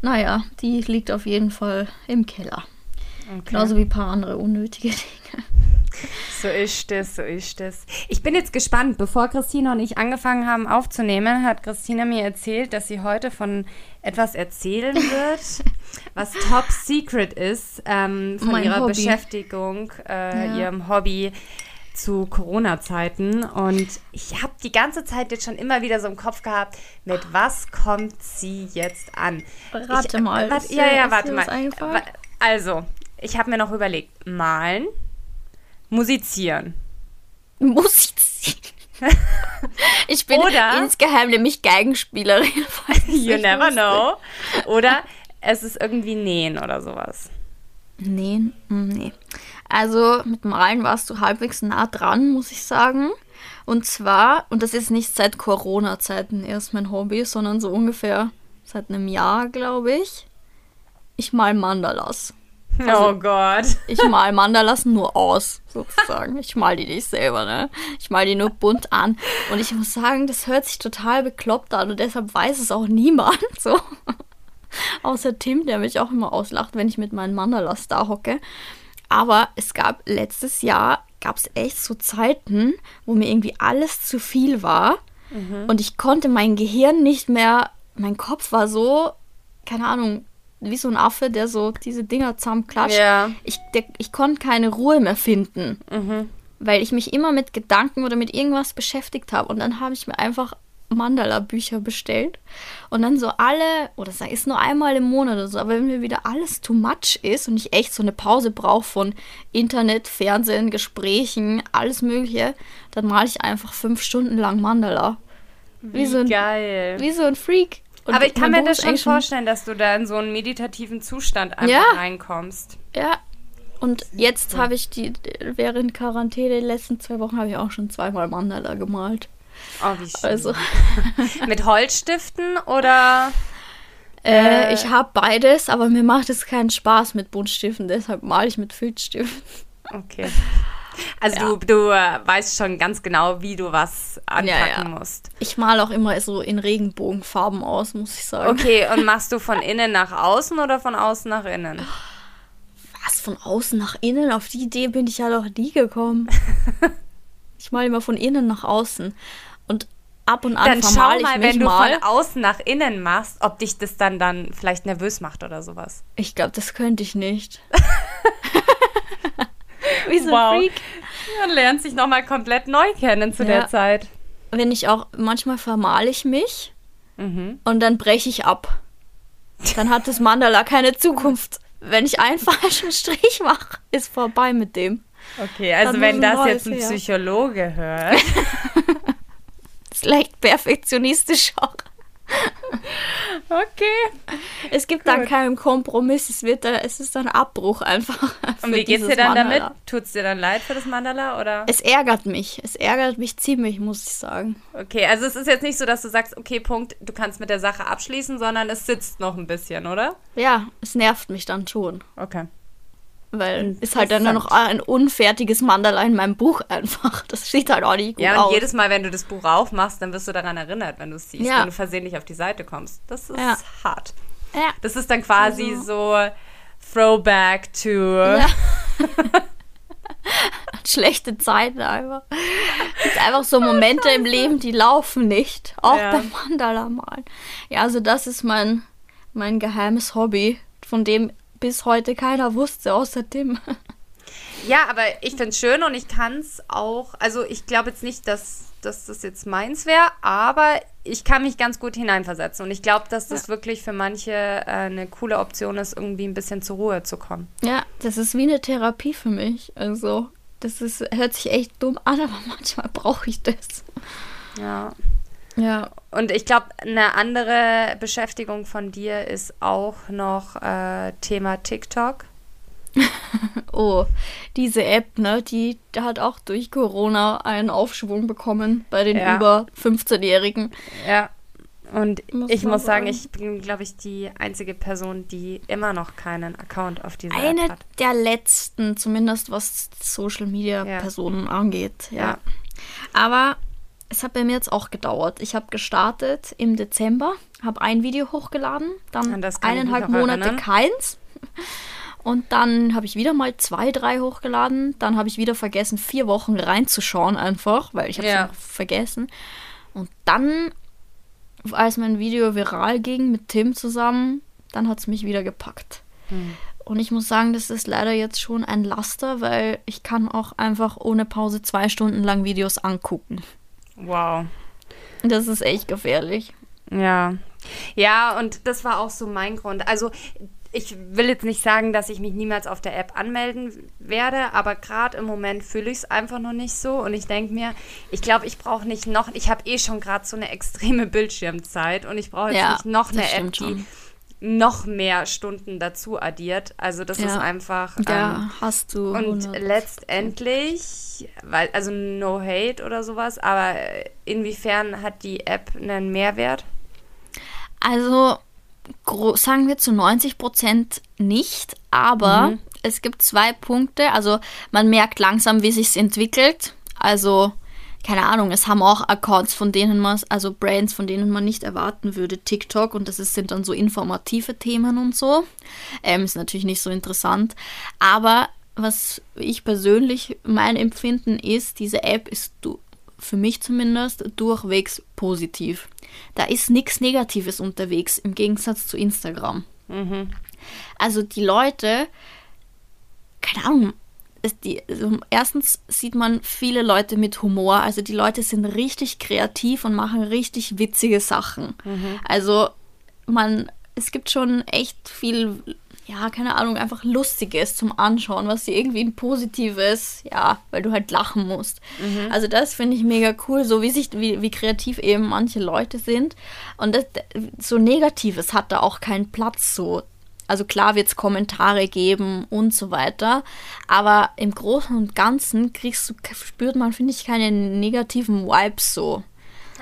Naja, die liegt auf jeden Fall im Keller. Okay. Genauso wie ein paar andere unnötige Dinge. So ist es, so ist es. Ich bin jetzt gespannt. Bevor Christina und ich angefangen haben aufzunehmen, hat Christina mir erzählt, dass sie heute von etwas erzählen wird, was top secret ist, ähm, von Mein ihrer Hobby. Beschäftigung, äh, Ja. ihrem Hobby zu Corona-Zeiten. Und ich habe die ganze Zeit jetzt schon immer wieder so im Kopf gehabt, mit was kommt sie jetzt an? Rate ich, mal, Warte, ja, ja, warte mal. Also, ich habe mir noch überlegt, malen, musizieren. Musizieren. ich bin Oder- insgeheim nämlich Geigenspielerin. You never wusste. know. Oder es ist irgendwie nähen oder sowas. Nee, mm, nee. Also mit Malen warst du halbwegs nah dran, muss ich sagen. Und zwar, und das ist nicht seit Corona-Zeiten erst mein Hobby, sondern so ungefähr seit einem Jahr, glaube ich. Ich mal Mandalas. Also, oh Gott. Ich mal Mandalas nur aus, sozusagen. Ich mal die nicht selber, ne? Ich mal die nur bunt an. Und ich muss sagen, das hört sich total bekloppt an und deshalb weiß es auch niemand so. Außer Tim, der mich auch immer auslacht, wenn ich mit meinen Mandalas da hocke. Aber es gab letztes Jahr, gab es echt so Zeiten, wo mir irgendwie alles zu viel war. Mhm. Und ich konnte mein Gehirn nicht mehr, mein Kopf war so, keine Ahnung, wie so ein Affe, der so diese Dinger zusammenklatscht. Ja. Ich, ich konnte keine Ruhe mehr finden, mhm. weil ich mich immer mit Gedanken oder mit irgendwas beschäftigt habe. Und dann habe ich mir einfach Mandala-Bücher bestellt. Und dann so alle, oder sag ist nur einmal im Monat oder so, aber wenn mir wieder alles too much ist und ich echt so eine Pause brauche von Internet, Fernsehen, Gesprächen, alles Mögliche, dann male ich einfach fünf Stunden lang Mandala. Wie, wie so ein, geil. Wie so ein Freak. Und aber ich kann mir das schon vorstellen, dass du da in so einen meditativen Zustand einfach ja. reinkommst. Ja. Und jetzt habe ich die, während Quarantäne, die letzten zwei Wochen, habe ich auch schon zweimal Mandala gemalt. Oh, wie schön. Also. Mit Holzstiften oder? Äh, äh, ich habe beides, aber mir macht es keinen Spaß mit Buntstiften, deshalb male ich mit Filzstiften. Okay. Also ja. du, du äh, weißt schon ganz genau, wie du was anpacken ja, ja. musst. Ich male auch immer so in Regenbogenfarben aus, muss ich sagen. Okay, und machst du von innen nach außen oder von außen nach innen? Was, von außen nach innen? Auf die Idee bin ich ja noch nie gekommen. ich male immer von innen nach außen. Und ab und an dann schau mal, wenn du mal. von außen nach innen machst, ob dich das dann dann vielleicht nervös macht oder sowas. Ich glaube, das könnte ich nicht. Wie so wow. ein Freak. Man lernt sich nochmal komplett neu kennen zu ja. der Zeit. Wenn ich auch, manchmal vermale ich mich mhm. und dann breche ich ab. Dann hat das Mandala keine Zukunft. Wenn ich einen falschen Strich mache, ist vorbei mit dem. Okay, also wenn das jetzt ein Psychologe hört. ist leicht perfektionistisch auch. Okay. Es gibt Gut. dann keinen Kompromiss, es, wird dann, es ist dann Abbruch einfach. Und wie geht's dir dann Mandala. damit? Tut es dir dann leid für das Mandala? Oder? Es ärgert mich. Es ärgert mich ziemlich, muss ich sagen. Okay, also es ist jetzt nicht so, dass du sagst, okay, Punkt, du kannst mit der Sache abschließen, sondern es sitzt noch ein bisschen, oder? Ja, es nervt mich dann schon. Okay. Weil ist halt dann nur noch ein unfertiges Mandala in meinem Buch einfach. Das sieht halt auch nicht gut aus. Ja, und aus. jedes Mal, wenn du das Buch aufmachst, dann wirst du daran erinnert, wenn du es siehst, ja. wenn du versehentlich auf die Seite kommst. Das ist ja. hart. Ja. Das ist dann quasi also. so Throwback to. Ja. Schlechte Zeiten einfach. Es gibt einfach so Momente im Leben, die laufen nicht. Auch ja. beim Mandala malen. Ja, also das ist mein, mein geheimes Hobby, von dem bis heute keiner wusste, außer Tim. Ja, aber ich finde es schön und ich kann es auch, also ich glaube jetzt nicht, dass, dass das jetzt meins wäre, aber ich kann mich ganz gut hineinversetzen und ich glaube, dass das ja. wirklich für manche äh, eine coole Option ist, irgendwie ein bisschen zur Ruhe zu kommen. Ja, das ist wie eine Therapie für mich. Also, das ist, hört sich echt dumm an, aber manchmal brauche ich das. Ja. Ja. Und ich glaube, eine andere Beschäftigung von dir ist auch noch äh, Thema TikTok. oh, diese App, ne, die hat auch durch Corona einen Aufschwung bekommen bei den ja. über 15-Jährigen. Ja. Und muss ich muss sagen, ich bin, glaube ich, die einzige Person, die immer noch keinen Account auf dieser Eine App hat. Eine der letzten, zumindest was Social Media Personen ja. angeht. Ja. ja. Aber es hat bei mir jetzt auch gedauert. Ich habe gestartet im Dezember, habe ein Video hochgeladen, dann eineinhalb Monate erinnern. keins. Und dann habe ich wieder mal zwei, drei hochgeladen. Dann habe ich wieder vergessen, vier Wochen reinzuschauen einfach, weil ich habe es ja. vergessen. Und dann, als mein Video viral ging mit Tim zusammen, dann hat es mich wieder gepackt. Hm. Und ich muss sagen, das ist leider jetzt schon ein Laster, weil ich kann auch einfach ohne Pause zwei Stunden lang Videos angucken. Wow. Das ist echt gefährlich. Ja. Ja, und das war auch so mein Grund. Also ich will jetzt nicht sagen, dass ich mich niemals auf der App anmelden werde, aber gerade im Moment fühle ich es einfach noch nicht so und ich denke mir, ich glaube, ich brauche nicht noch, ich habe eh schon gerade so eine extreme Bildschirmzeit und ich brauche jetzt ja, nicht noch eine App, die noch mehr Stunden dazu addiert. Also das Ja. ist einfach. Ja, Ähm, hast du. und 100. letztendlich, weil, also no hate oder sowas, aber inwiefern hat die App einen Mehrwert? Also sagen wir zu 90 Prozent nicht, aber Mhm. es gibt zwei Punkte. Also man merkt langsam, wie sich entwickelt. Also keine Ahnung, es haben auch Accounts, von denen man, also Brands, von denen man nicht erwarten würde, TikTok und das ist, sind dann so informative Themen und so. Ähm, ist natürlich nicht so interessant, aber was ich persönlich mein Empfinden ist, diese App ist du für mich zumindest durchwegs positiv. Da ist nichts Negatives unterwegs im Gegensatz zu Instagram. Also die Leute, keine Ahnung, es, die, also erstens sieht man viele Leute mit Humor. Also die Leute sind richtig kreativ und machen richtig witzige Sachen. Also man, es gibt schon echt viel, ja, keine Ahnung, einfach Lustiges zum Anschauen, was dir irgendwie ein Positives, ja, weil du halt lachen musst. Also das finde ich mega cool, so wie sich, wie, wie kreativ eben manche Leute sind. Und das, so Negatives hat da auch keinen Platz so. Also klar wird es Kommentare geben und so weiter, aber im Großen und Ganzen kriegst du, spürt man, finde ich, keine negativen Vibes so.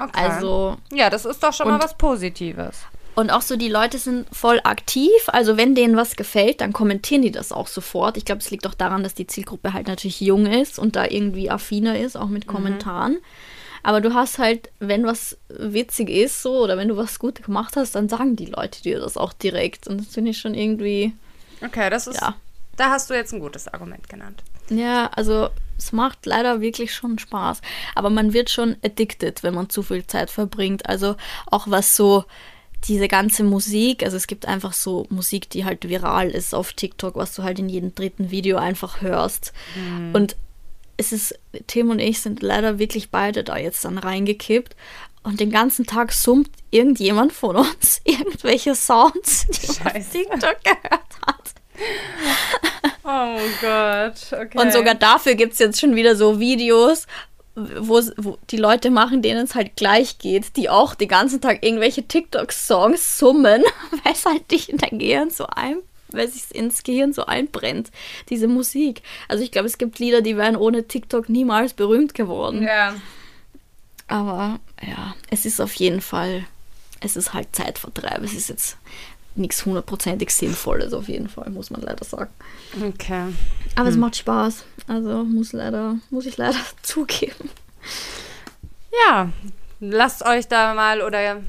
Okay. Also ja, das ist doch schon mal Und- was Positives. und auch so, die Leute sind voll aktiv. Also, wenn denen was gefällt, dann kommentieren die das auch sofort. Ich glaube, es liegt auch daran, dass die Zielgruppe halt natürlich jung ist und da irgendwie affiner ist, auch mit Kommentaren. Aber du hast halt, wenn was witzig ist, so, oder wenn du was gut gemacht hast, dann sagen die Leute dir das auch direkt. Und das finde ich schon irgendwie, Okay, das ist. Ja. Da hast du jetzt ein gutes Argument genannt. ja, also, es macht leider wirklich schon Spaß. Aber man wird schon addicted, wenn man zu viel Zeit verbringt. Also, auch was so diese ganze Musik, also es gibt einfach so Musik, die halt viral ist auf TikTok, was du halt in jedem dritten Video einfach hörst. Und es ist, Tim und ich sind leider wirklich beide da jetzt dann reingekippt. Und den ganzen Tag summt irgendjemand von uns irgendwelche Sounds, die man auf Scheiße. TikTok gehört hat. Oh Gott, okay. Und sogar dafür gibt es jetzt schon wieder so Videos, wo, wo die Leute machen, denen es halt gleich geht, die auch den ganzen Tag irgendwelche TikTok-Songs summen, weil es halt dich in dein Gehirn so ein, weil sich ins Gehirn so einbrennt, diese Musik. Also ich glaube, es gibt Lieder, die wären ohne TikTok niemals berühmt geworden. Ja. Aber ja, es ist auf jeden Fall, es ist halt Zeitvertreib. Es ist jetzt nichts hundertprozentig Sinnvolles auf jeden Fall, muss man leider sagen. Okay. Aber es macht Spaß. Also muss leider, muss ich leider zugeben. Ja, lasst euch da mal oder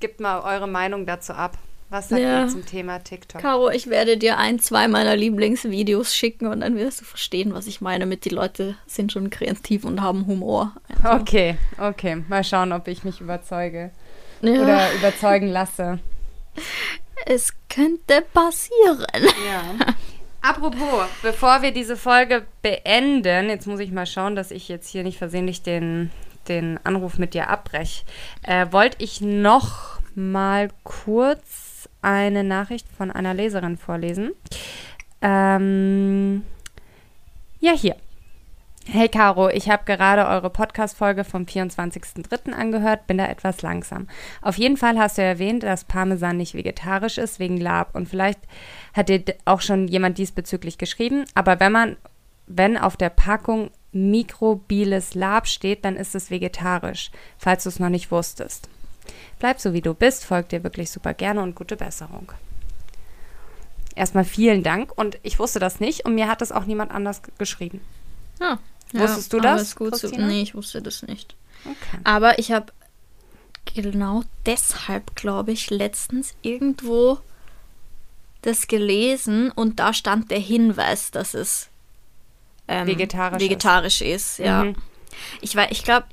gebt mal eure Meinung dazu ab. Was sagt Ja. ihr zum Thema TikTok? Caro, ich werde dir ein, zwei meiner Lieblingsvideos schicken und dann wirst du verstehen, was ich meine mit die Leute sind schon kreativ und haben Humor. Also, Okay, okay. Mal schauen, ob ich mich überzeuge ja, oder überzeugen lasse. es könnte passieren. Ja. Apropos, bevor wir diese Folge beenden, jetzt muss ich mal schauen, dass ich jetzt hier nicht versehentlich den, den Anruf mit dir abbreche, äh, wollte ich noch mal kurz eine Nachricht von einer Leserin vorlesen. Ähm, ja, hier. Hey Caro, ich habe gerade eure Podcast-Folge vom 24.03. angehört, bin da etwas langsam. Auf jeden Fall hast du erwähnt, dass Parmesan nicht vegetarisch ist wegen Lab und vielleicht hat dir auch schon jemand diesbezüglich geschrieben, aber wenn man, wenn auf der Packung mikrobiles Lab steht, dann ist es vegetarisch, falls du es noch nicht wusstest. Bleib so wie du bist, folgt dir wirklich super gerne und gute Besserung. Erstmal vielen Dank und ich wusste das nicht und mir hat das auch niemand anders geschrieben. Ja. Wusstest du aber das, Ist gut zu, nee, ich wusste das nicht. Okay. Aber ich habe genau deshalb, glaube ich, letztens irgendwo das gelesen und da stand der Hinweis, dass es ähm, Vegetarisch ist. vegetarisch ist. ja. Mhm. Ich ich glaube,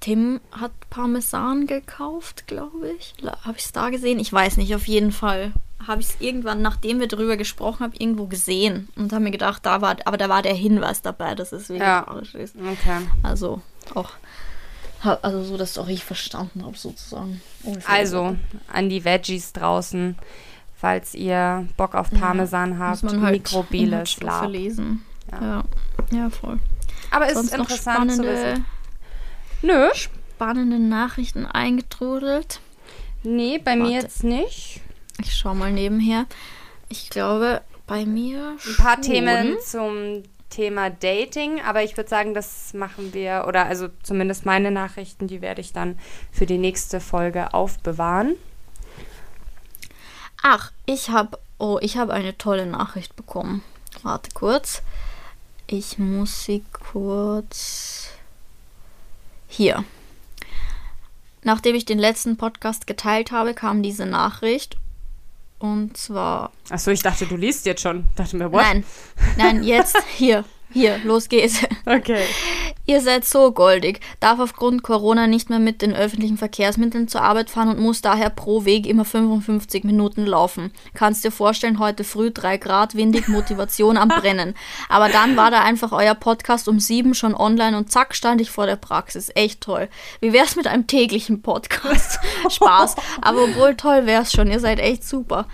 Tim hat Parmesan gekauft, glaube ich. Habe ich es da gesehen? Ich weiß nicht, auf jeden Fall. Habe ich es irgendwann, nachdem wir drüber gesprochen haben, irgendwo gesehen und habe mir gedacht, da war, aber da war der Hinweis dabei, dass es vegetarisch ist. Okay. Also auch, also so, dass auch ich verstanden habe, sozusagen. Also an die Veggies draußen, falls ihr Bock auf Parmesan Muss habt, halt mikrobiles Lab. lesen. Ja. Ja. ja, voll. Aber es Sonst ist noch interessant zu wissen. Nö, spannende Nachrichten eingetrudelt. nee, bei mir Warte. jetzt nicht. Ich schau mal nebenher. Ich glaube, bei mir Ein paar Themen zum Thema Dating, aber ich würde sagen, das machen wir, oder also zumindest meine Nachrichten, die werde ich dann für die nächste Folge aufbewahren. Ach, ich habe oh, ich habe eine tolle Nachricht bekommen. Warte kurz. Ich muss sie kurz hier. Nachdem ich den letzten Podcast geteilt habe, kam diese Nachricht und zwar Achso, ich dachte, du liest jetzt schon. Dachte mir, what? Nein, nein, jetzt hier, hier, los geht's. Okay. Ihr seid so goldig, darf aufgrund Corona nicht mehr mit den öffentlichen Verkehrsmitteln zur Arbeit fahren und muss daher pro Weg immer 55 Minuten laufen. Kannst dir vorstellen, heute früh 3 Grad, windig, Motivation am Brennen. Aber dann war da einfach euer Podcast um 7 schon online und zack stand ich vor der Praxis. Echt toll. Wie wär's mit einem täglichen Podcast? Spaß. Aber obwohl toll wär's schon, ihr seid echt super.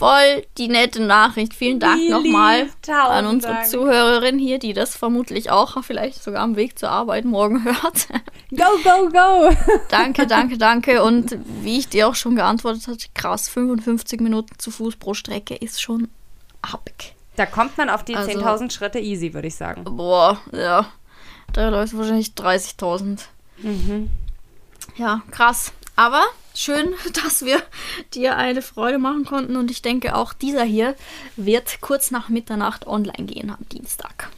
Voll die nette Nachricht. Vielen Dank nochmal an unsere Dank. Zuhörerin hier, die das vermutlich auch vielleicht sogar am Weg zur Arbeit morgen hört. Go, go, go! danke, danke, danke. Und wie ich dir auch schon geantwortet habe, krass, 55 Minuten zu Fuß pro Strecke ist schon happig. Da kommt man auf die Also- 10.000 Schritte easy, würde ich sagen. Boah, ja. Da läuft wahrscheinlich 30.000. Mhm. Ja, krass. Aber schön, dass wir dir eine Freude machen konnten. Und ich denke, auch dieser hier wird kurz nach Mitternacht online gehen am Dienstag.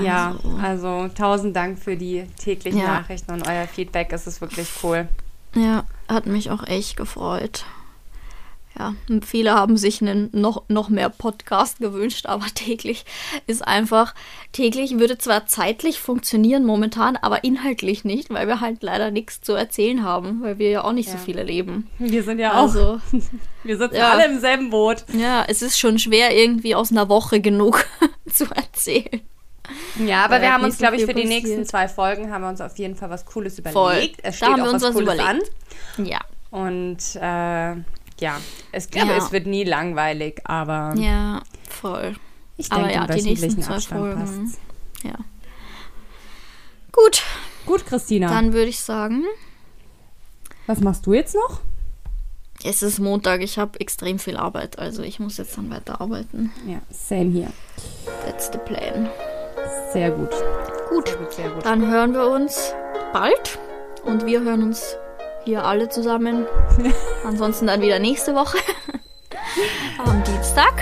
Ja, Also, also tausend Dank für die täglichen Ja. Nachrichten und euer Feedback. Es ist wirklich cool. Ja, hat mich auch echt gefreut. Ja, viele haben sich einen noch, noch mehr Podcast gewünscht, aber täglich ist einfach, täglich würde zwar zeitlich funktionieren momentan, aber inhaltlich nicht, weil wir halt leider nichts zu erzählen haben, weil wir ja auch nicht so Ja. viel erleben. Wir sind ja auch, Also, wir sitzen ja. alle im selben Boot. ja, es ist schon schwer, irgendwie aus einer Woche genug zu erzählen. Ja, aber Weil wir haben uns, so glaube ich, für die passiert. nächsten zwei Folgen haben wir uns auf jeden Fall was Cooles überlegt. Voll. Es Da steht haben wir auch uns was was Cooles überlegt. an. Ja. Und äh, ja, ich glaube, Ja. es wird nie langweilig, aber Ja, voll. ich aber denke, ja, im die nächsten zwei Abstand Folgen. passt's. Ja. Gut, Gut, Christina. dann würde ich sagen, was machst du jetzt noch? Es ist Montag, ich habe extrem viel Arbeit, also ich muss jetzt dann weiter arbeiten. Ja, same hier. That's the plan. Sehr gut. Gut, Sehr gut, sehr gut. dann hören wir uns bald und wir hören uns hier alle zusammen. Ansonsten dann wieder nächste Woche am Dienstag.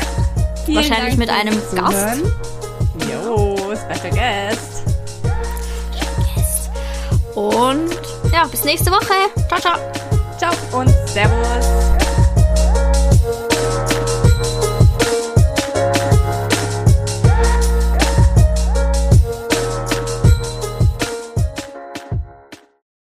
Vielen wahrscheinlich Dank mit einem Gast. Jo, Special Guest. Und ja, bis nächste Woche. Ciao, ciao. Ciao und Servus.